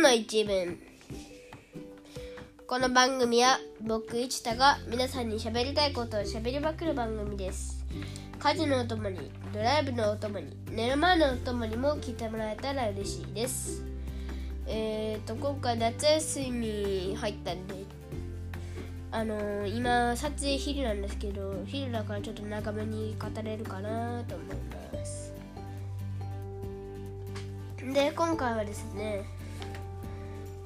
の一文。この番組は僕一太が皆さんに喋りたいことを喋りまくる番組です。家事のお供にドライブのお供に寝る前のお供にも聞いてもらえたら嬉しいです。えっ、ー、と今回夏休み入ったんであのー、今撮影昼なんですけど昼だからちょっと長めに語れるかなと思います。で今回はですね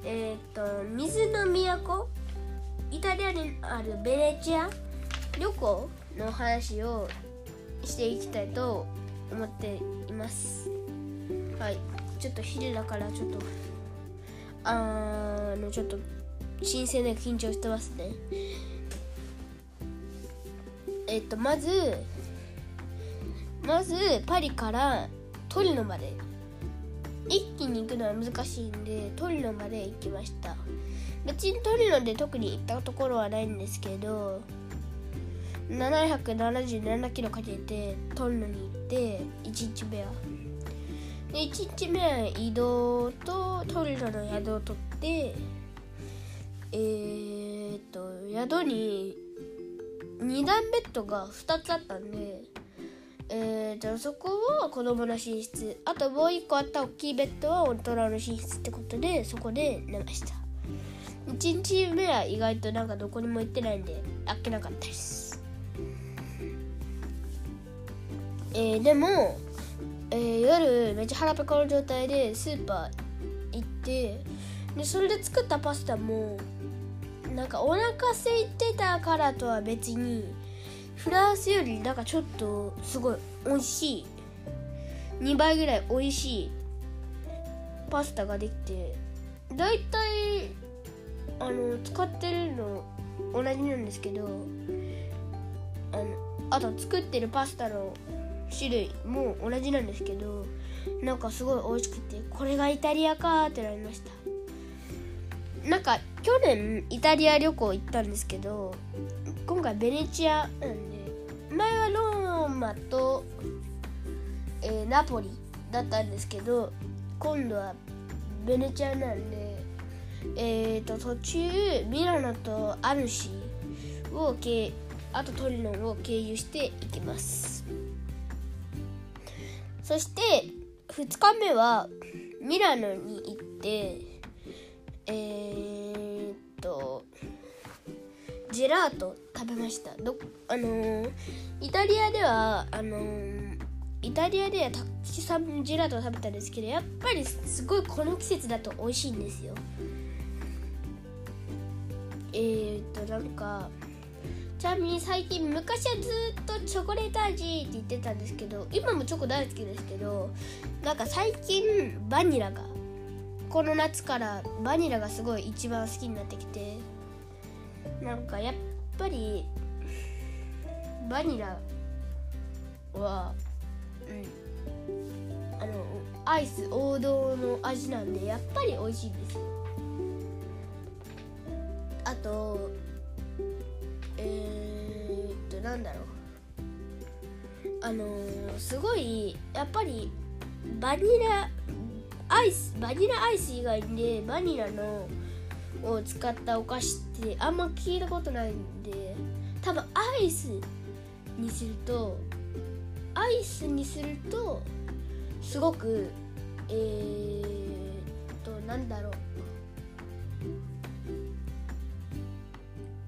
えっ、と水の都？イタリアにあるベネチア？旅行の話をしていきたいと思っています。はい。ちょっと昼だからちょっとあのちょっと新鮮で緊張してますね。えっとまずまずパリからトリノまで一気に行くのは難しいんでトリノまで行きました。別にトリノで特に行ったところはないんですけど777キロかけてトリノに行って1日目は。で1日目は移動とトリノの宿を取ってえー、っと宿に2段ベッドが2つあったんでえーと、そこは子供の寝室あともう一個あった大きいベッドは大人の寝室ってことでそこで寝ました。1日目は意外となんかどこにも行ってないんであっけなかったです。えー、でも、えー、夜めっちゃ腹ペコの状態でスーパー行ってでそれで作ったパスタもなんかお腹空いてたからとは別にフランスよりなんかちょっとすごい美味しい2倍ぐらい美味しいパスタができてだいたいあの使ってるの同じなんですけどあのあと作ってるパスタの種類も同じなんですけどなんかすごい美味しくてこれがイタリアかってなりました。なんか去年イタリア旅行行ったんですけど今回ベネチアなんで前はローマと、えー、ナポリだったんですけど今度はベネチアなんでえーと、途中ミラノとアルシを経あとトリノを経由していきます。そして2日目はミラノに行ってえー、っとジェラート食べました。どあのー、イタリアではあのー、イタリアではたくさんジェラートを食べたんですけどやっぱりすごいこの季節だと美味しいんですよ。えー、っとなんかちなみに最近昔はずっとチョコレート味って言ってたんですけど今もチョコ大好きですけどなんか最近バニラがこの夏からバニラがすごい一番好きになってきてなんかやっぱりバニラはうんあのアイス王道の味なんでやっぱり美味しいんですよ。あとえー、っとなんだろう。あの、すごいやっぱりバニラアイスバニラアイス以外でバニラのを使ったお菓子ってあんま聞いたことないんで多分アイスにするとアイスにするとすごくえー、っとなんだろう。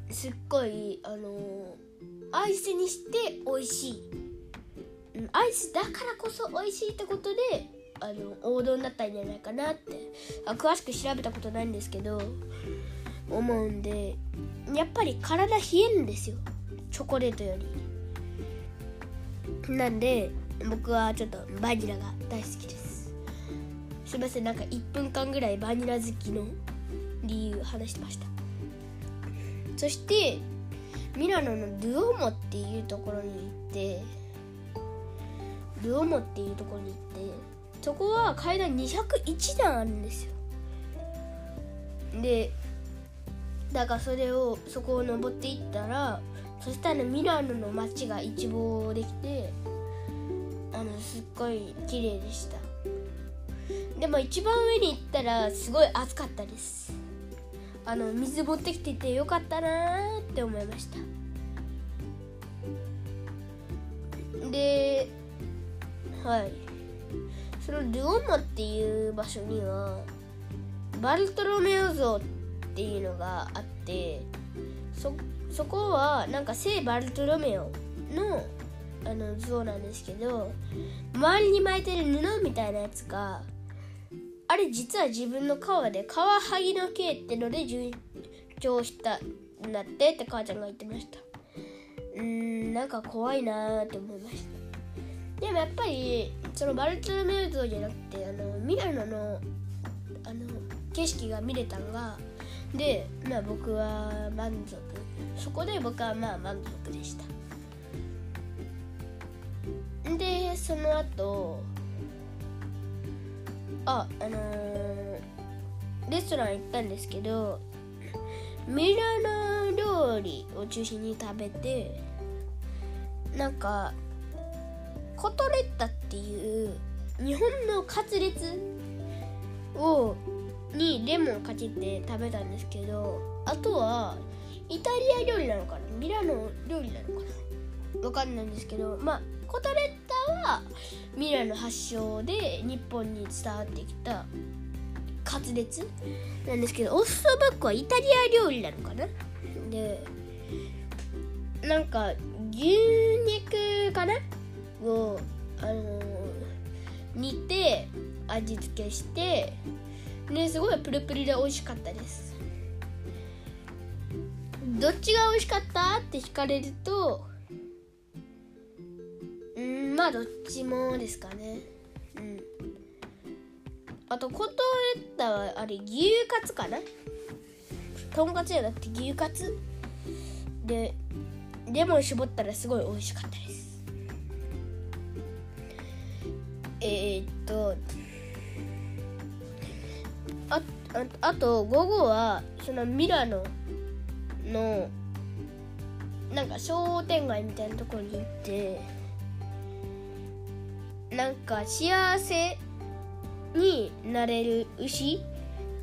すっごいあのアイスにして美味しい。アイスだからこそ美味しいってことであの王道になったんじゃないかなってあ詳しく調べたことないんですけど思うんでやっぱり体冷えるんですよ。チョコレートより。なんで僕はちょっとバニラが大好きです。すいませんなんか1分間ぐらいバニラ好きの理由話してました。そしてミラノのドゥオモっていうところに行ってドゥオモっていうところに行ってそこは階段201段あるんですよ。でだからそれをそこを登っていったらそしたらミラノの街が一望できてあのすっごい綺麗でした。でも一番上に行ったらすごい暑かったです。あの水持ってきててよかったなって思いました。ではい。そのルオマっていう場所にはバルトロメオ像っていうのがあってそそこはなんか聖バルトロメオのあの像なんですけど周りに巻いてる布みたいなやつがあれ実は自分の川でカワハギの毛ってので順調したんだってって母ちゃんが言ってました。うーんなんか怖いなーって思いました。でもやっぱりそのバルトロメウ像じゃなくてあのミラノのあの景色が見れたのがでまあ僕は満足。そこで僕はまあ満足でした。でその後ああのーレストラン行ったんですけどミラノ料理を中心に食べてなんかコトレッタっていう日本のカツレツをにレモンかけて食べたんですけどあとはイタリア料理なのかな？ミラノ料理なのかな？わかんないんですけどまあコトレッタはミラノ発祥で日本に伝わってきたカツレツなんですけどオッソバックはイタリア料理なのかな？でなんか牛肉かな？を、あの煮て味付けしてですごいプルプルで美味しかったです。どっちが美味しかったって聞かれるとうんまあどっちもですかね。うん。あとコトレッタはあれ牛カツかな？とんかつじゃなくて牛カツ？でレモン絞ったらすごい美味しかったです。えー、っとああと午後はそのミラノのなんか商店街みたいなところに行ってなんか幸せになれる牛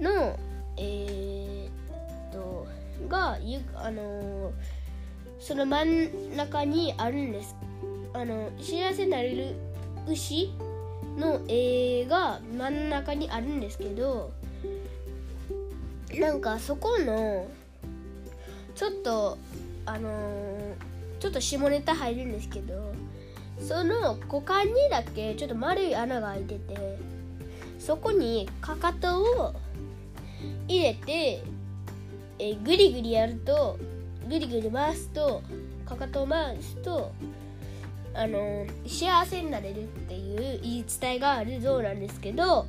のえー、っとがゆあのーその真ん中にあるんです。あの幸せになれる牛の絵が真ん中にあるんですけどなんかそこのちょっとあのーちょっと下ネタ入るんですけどその股間にだけちょっと丸い穴が開いててそこにかかとを入れてえグリグリやるとグリグリ回すとかかとを回すとあの幸せになれるっていう言い伝えがある像なんですけど、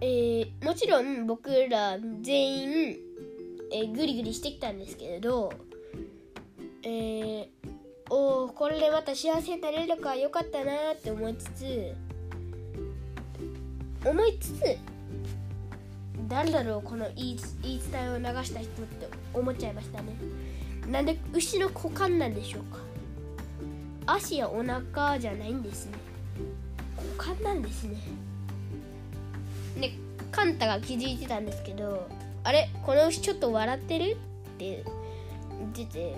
えーもちろん僕ら全員、えーグリグリしてきたんですけれど、えーおこれでまた幸せになれるかよかったなって思いつつ思いつつ誰だろうこの言い言い伝えを流した人って思っちゃいましたね。なんで牛の股間なんでしょうか？足やお腹じゃないんですね。股間なんですね。でカンタが気づいてたんですけどあれこの牛ちょっと笑ってる？って言ってて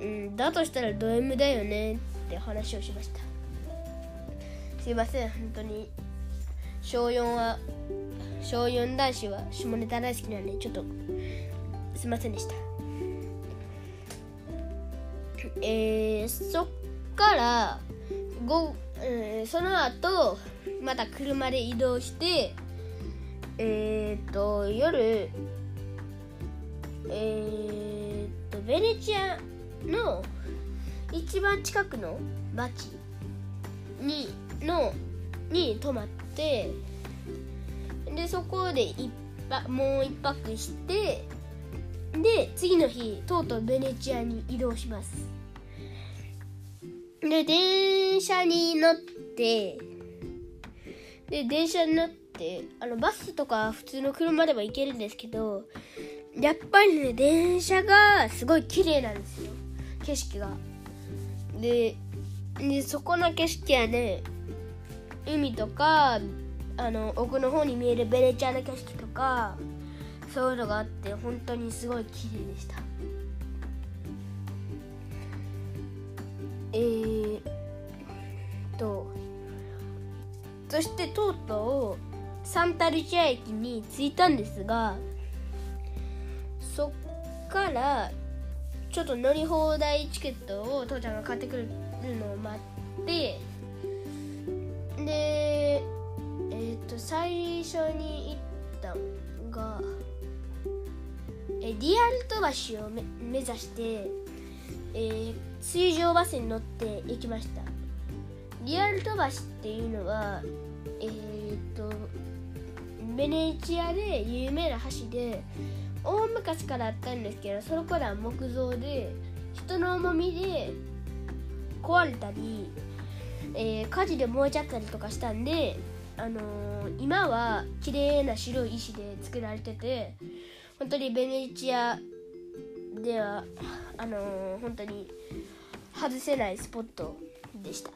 うんだとしたらド M だよね？って話をしました。すいません本当に。小4は小4男子は下ネタ大好きなんでちょっとすいませんでした。えー、そっからご、えーその後また車で移動してえー、っと夜え、っとベネチアの一番近くの町にのに泊まってでそこで一泊もう一泊してで次の日とうとうベネチアに移動します。で電車に乗ってで電車に乗ってあのバスとか普通の車でも行けるんですけどやっぱりね電車がすごい綺麗なんですよ。景色が。ででそこの景色はね海とかあの奥の方に見えるベネチアの景色とかそういうのがあって本当にすごい綺麗でした。えー、とそしてとうとうサンタルチア駅に着いたんですがそっからちょっと乗り放題チケットを父ちゃんが買ってくるのを待ってでえっ、と最初に行ったのがえリアル飛ばをめ目指して、えー、水上バスに乗って行きました。リアル飛ばしっていうのはえっ、とベネチアで有名な橋で大昔からあったんですけどその頃は木造で人の重みで壊れたり、えー、火事で燃えちゃったりとかしたんで、あのー、今は綺麗な白い石で作られてて本当にベネチアではあのー、本当に外せないスポットでした。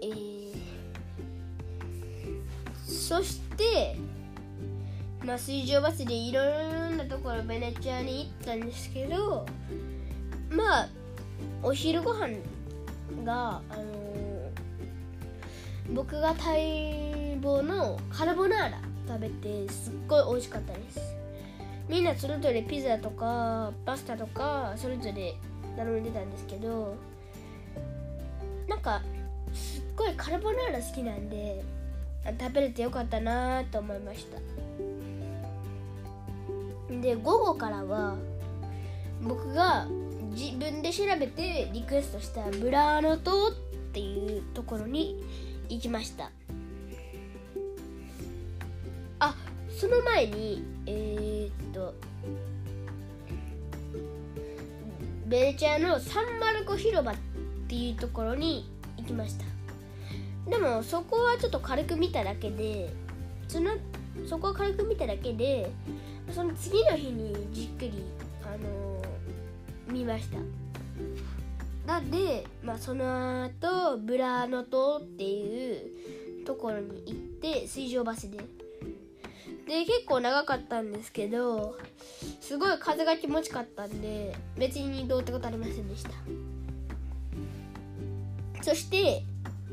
えー、そしてまあ、水上バスでいろんなところベネチアに行ったんですけどまあお昼ご飯が、あのー、僕が待望のカルボナーラ食べてすっごい美味しかったですみんなそれぞれピザとかパスタとかそれぞれ頼んでたんですけどなんかすっごいカルボナーラ好きなんで食べれてよかったなと思いました。で午後からは僕が自分で調べてリクエストしたブラーノ島っていうところに行きました。あその前にえー、ベネチアのサンマルコ広場っていうところに行きました。でもそこはちょっと軽く見ただけでそのそこは軽く見ただけでその次の日にじっくり、あのー、見ました。なんで、まあ、その後ブラーノ島っていうところに行って水上バスでで結構長かったんですけどすごい風が気持ちかったんで別にどうってことありませんでした。そして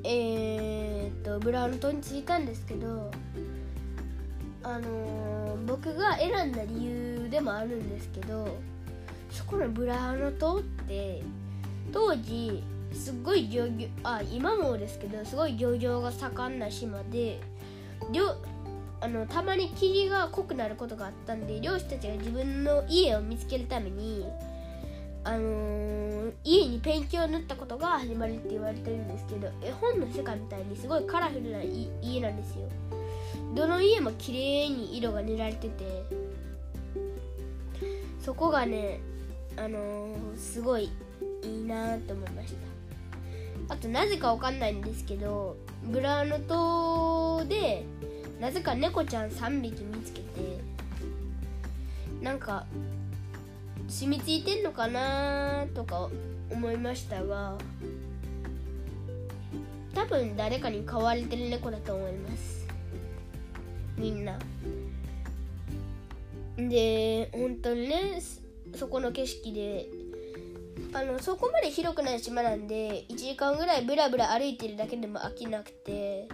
えー、っとブラウン島に着いたんですけどあのー、僕が選んだ理由でもあるんですけどそこのブラーノ島って当時すっごい漁業あ今もですけどすごい漁業が盛んな島であのたまに霧が濃くなることがあったんで漁師たちが自分の家を見つけるためにあのー、家にペンキを塗ったことが始まりって言われてるんですけど絵本の世界みたいにすごいカラフルな家なんですよ。どの家も綺麗に色が塗られててそこがねあのー、すごいいいなと思いました。あとなぜかわかんないんですけどブラーノ島でなぜか猫ちゃん3匹見つけてなんか染みついてんのかなとか思いましたが多分誰かに飼われてる猫だと思います。みんな。で本当にねそこの景色であのそこまで広くない島なんで1時間ぐらいブラブラ歩いてるだけでも飽きなくて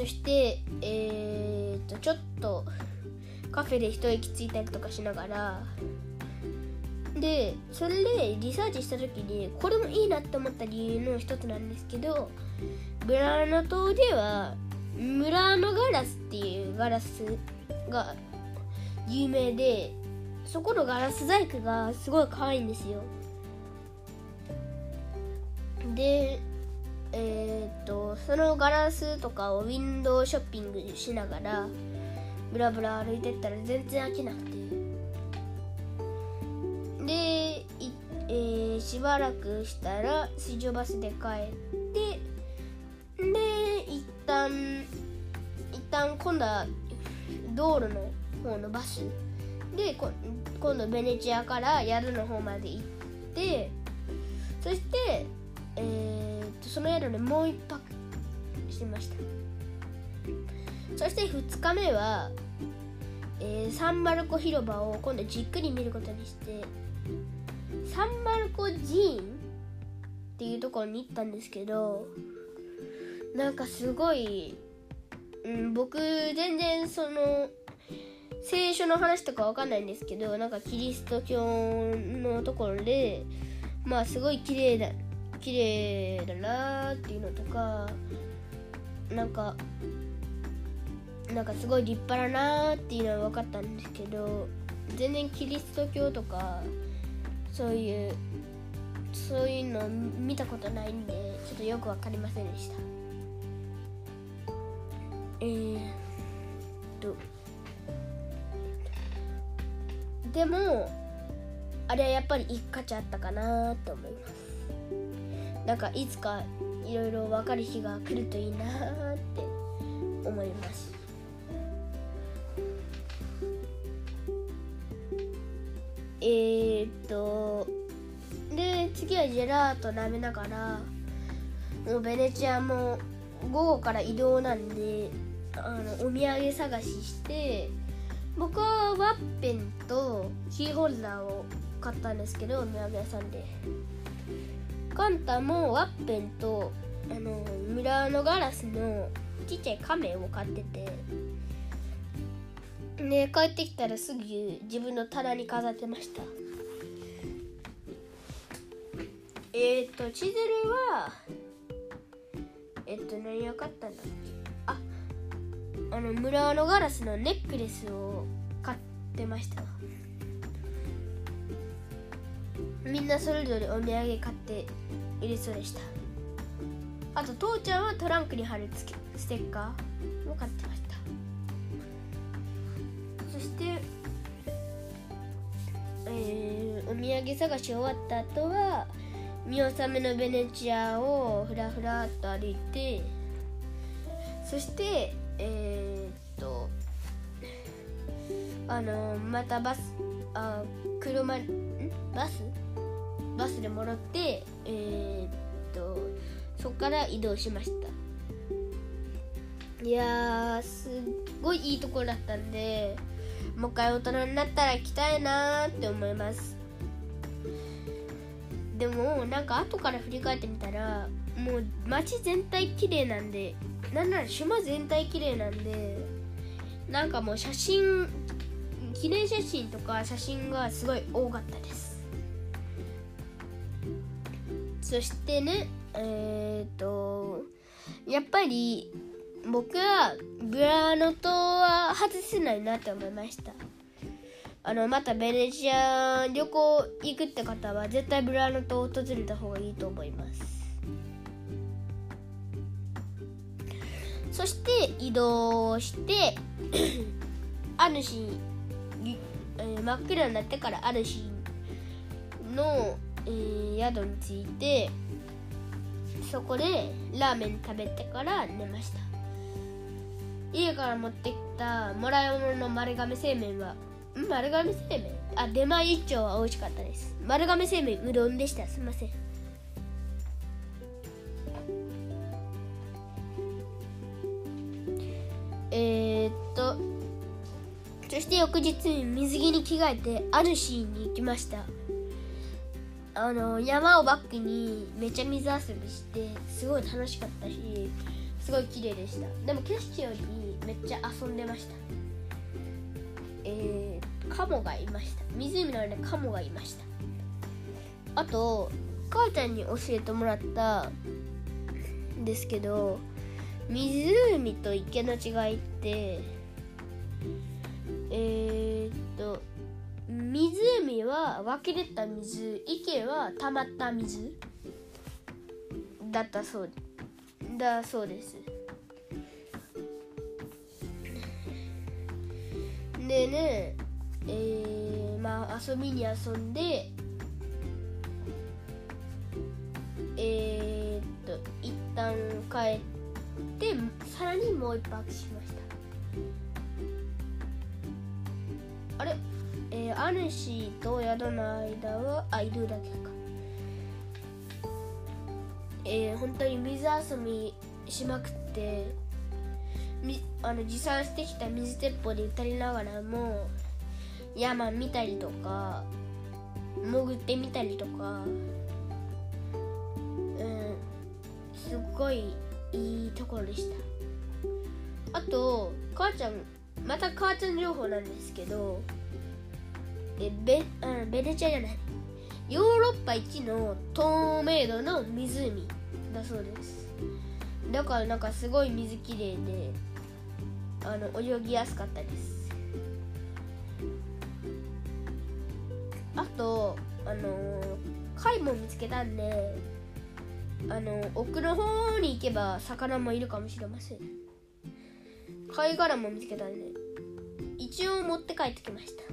そしてえー、っとちょっとカフェで一息ついたりとかしながらでそれでリサーチした時にこれもいいなって思った理由の一つなんですけどブラーノ島ではムラーノガラスっていうガラスが有名でそこのガラス細工がすごい可愛いんですよ。でえー、っとそのガラスとかをウィンドウショッピングしながらブラブラ歩いてったら全然飽きなくて。で、えー、しばらくしたら水上バスで帰ってで一旦一旦今度は道路の方のバス。で今度ベネチアから宿の方まで行ってそして、えー、とその宿でもう一泊してました。そして2日目は、えー、サンマルコ広場を今度じっくり見ることにしてサンマルコ寺院っていうところに行ったんですけどなんかすごい、うん、僕全然その聖書の話とかわかんないんですけどなんかキリスト教のところでまあすごい綺麗だ綺麗だなっていうのとかなんかなんかすごい立派だなっていうのは分かったんですけど全然キリスト教とかそういうそういうの見たことないんでちょっとよく分かりませんでした。えー、っと。でもあれはやっぱり一価値あったかなと思います。なんかいつかいろいろ分かる日が来るといいなって思います。えー、っとで次はジェラート舐めながらもうベネチアも午後から移動なんであのお土産探しして僕はワッペンとキーホルダーを買ったんですけどお土産屋さんで。カンタもワッペンとあのミラーのガラスのちっちゃい亀を買っててで帰ってきたらすぐ自分の棚に飾ってました。えっ、ー、とチズルはえっ、と何を買ったんだっけ？ああのムラーのガラスのネックレスを買ってました。みんなそれぞれお土産買って入れそうでした。あと父ちゃんはトランクに貼るステッカーを買ってました。そしてえー、お土産探し終わった後は見納めのベネチアをふらふらっと歩いてそしてえー、っとあのまたバスあ車ん？バス？バスで戻ってえー、っとそこから移動しました。いやすっごいいいところだったんでもう一回大人になったら行きたいなって思います。でもなんか後から振り返ってみたらもう街全体綺麗なんでなんなら島全体綺麗なんでなんかもう写真記念写真とか写真がすごい多かったです。そしてねえっ、とやっぱり僕はブラーノ島は外せないなって思いました。あのまたベネチア旅行行くって方は絶対ブラーノ島を訪れた方がいいと思います。そして移動して あるし、え、真っ暗になってからあるしの、えー、宿に着いてそこでラーメン食べてから寝ました。家から持ってきたもらい物の丸亀製麺は丸亀製麺？あ出前一丁は美味しかったです。丸亀製麺うどんでした。すいません。えー、っとそして翌日水着に着替えてあるシーンに行きました。あの山をバックにめっちゃ水遊びしてすごい楽しかったしすごい綺麗でした。でも景色よりめっちゃ遊んでました。えー、カモがいました。湖の上でカモがいました。あと母ちゃんに教えてもらったんですけど湖と池の違いってえー、っと湖は湧き出た水池は溜まった水だったそうだそうです。でねえー、まあ遊びに遊んでえー、っと一旦帰ってさらにもう一泊しました。あれ？ー、主と宿の間はあいるだけか。えー、本当に水遊びしまくってみあの持参してきた水鉄砲で歌りながらも山見たりとか潜ってみたりとかうんすっごいいいところでした。あと母ちゃんまた母ちゃん情報なんですけどえベあベネチアじゃない。ヨーロッパ一の透明度の湖だそうです。だからなんかすごい水きれいであの泳ぎやすかったです。あとあの貝も見つけたんであの奥の方に行けば魚もいるかもしれません。貝殻も見つけたんで一応持って帰ってきました。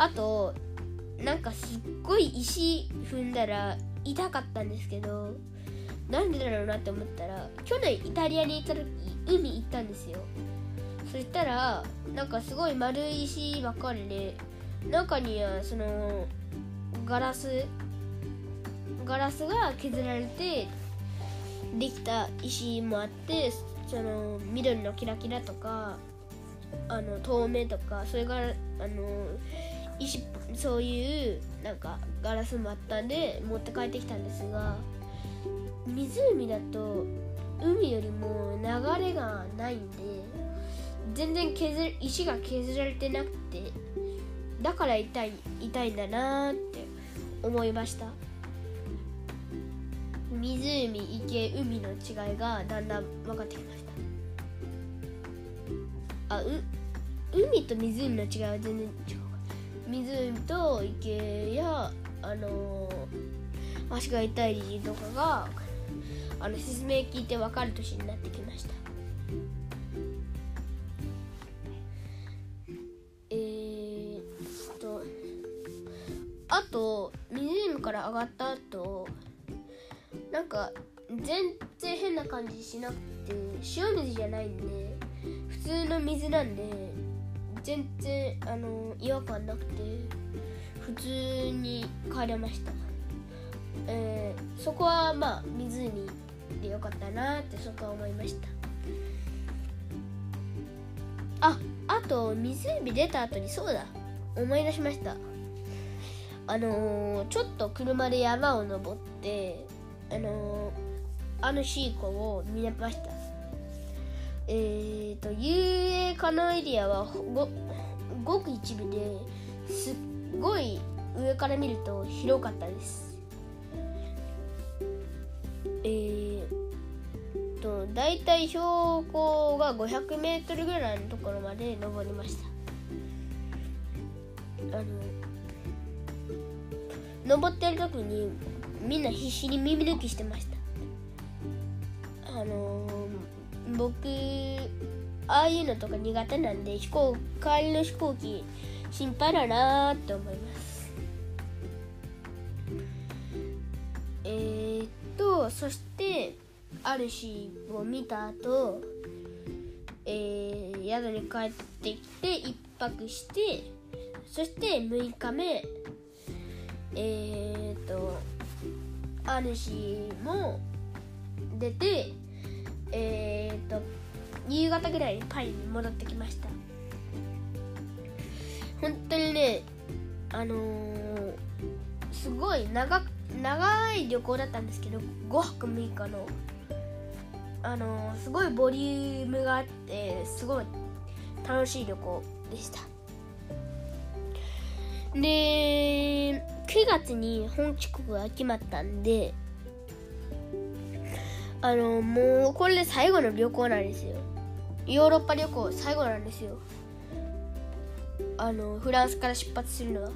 あとなんかすっごい石踏んだら痛かったんですけどなんでだろうなって思ったら去年イタリアに行った時海行ったんですよ。そしたらなんかすごい丸い石ばっかりで中にはそのガラスガラスが削られてできた石もあってその緑のキラキラとかあの透明とかそれがあの石そういうなんかガラスもあったんで持って帰ってきたんですが湖だと海よりも流れがないんで全然削石が削られてなくてだから痛い痛いんだなって思いました。湖池海の違いがだんだん分かってきました。あう海と湖の違いは全然違う。湖と池やあのー、足が痛い理由とかがあの説明聞いて分かる年になってきました。えー、っとあと湖から上がった後なんか全然変な感じしなくて塩水じゃないんで普通の水なんで全然あの違和感なくて普通に帰れました、えー、そこはまあ湖でよかったなってそこは思いました。ああと湖出た後にそうだ。思い出しました。あのー、ちょっと車で山を登ってあのー、あのシーコを見れました。えーと、遊泳可能エリアはごごく一部ですっごい上から見ると広かったです。えーと大体標高が 500m ぐらいのところまで登りました。あの登ってる時にみんな必死に耳抜きしてました。僕ああいうのとか苦手なんで飛行帰りの飛行機心配だなって思います。えー、っとそしてある日を見た後えー、宿に帰ってきて1泊してそして6日目えー、っと主も出てえー、と夕方ぐらいにパリに戻ってきました。本当にねあのー、すごい長長い旅行だったんですけど5泊6日の。あのー、すごいボリュームがあってすごい楽しい旅行でした。で9月に本帰国が決まったんであのもうこれで最後の旅行なんですよ。ヨーロッパ旅行最後なんですよ。あのフランスから出発するのは。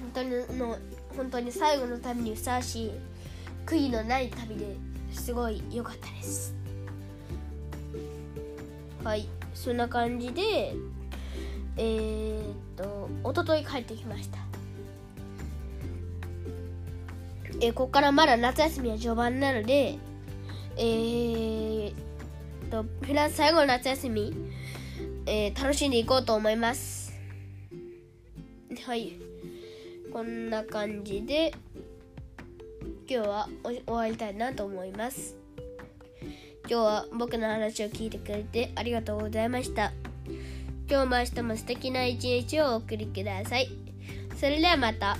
本当にの本当に最後の旅にふさわしい悔いのない旅ですごい良かったです。はい。そんな感じでえー、っと一昨日帰ってきました。えー、ここからまだ夏休みは序盤なので、えー、と、フランス最後の夏休み、えー、楽しんでいこうと思います。はいこんな感じで今日は終わりたいなと思います今日は僕の話を聞いてくれてありがとうございました今日も明日も素敵な一日をお送りくださいそれではまた。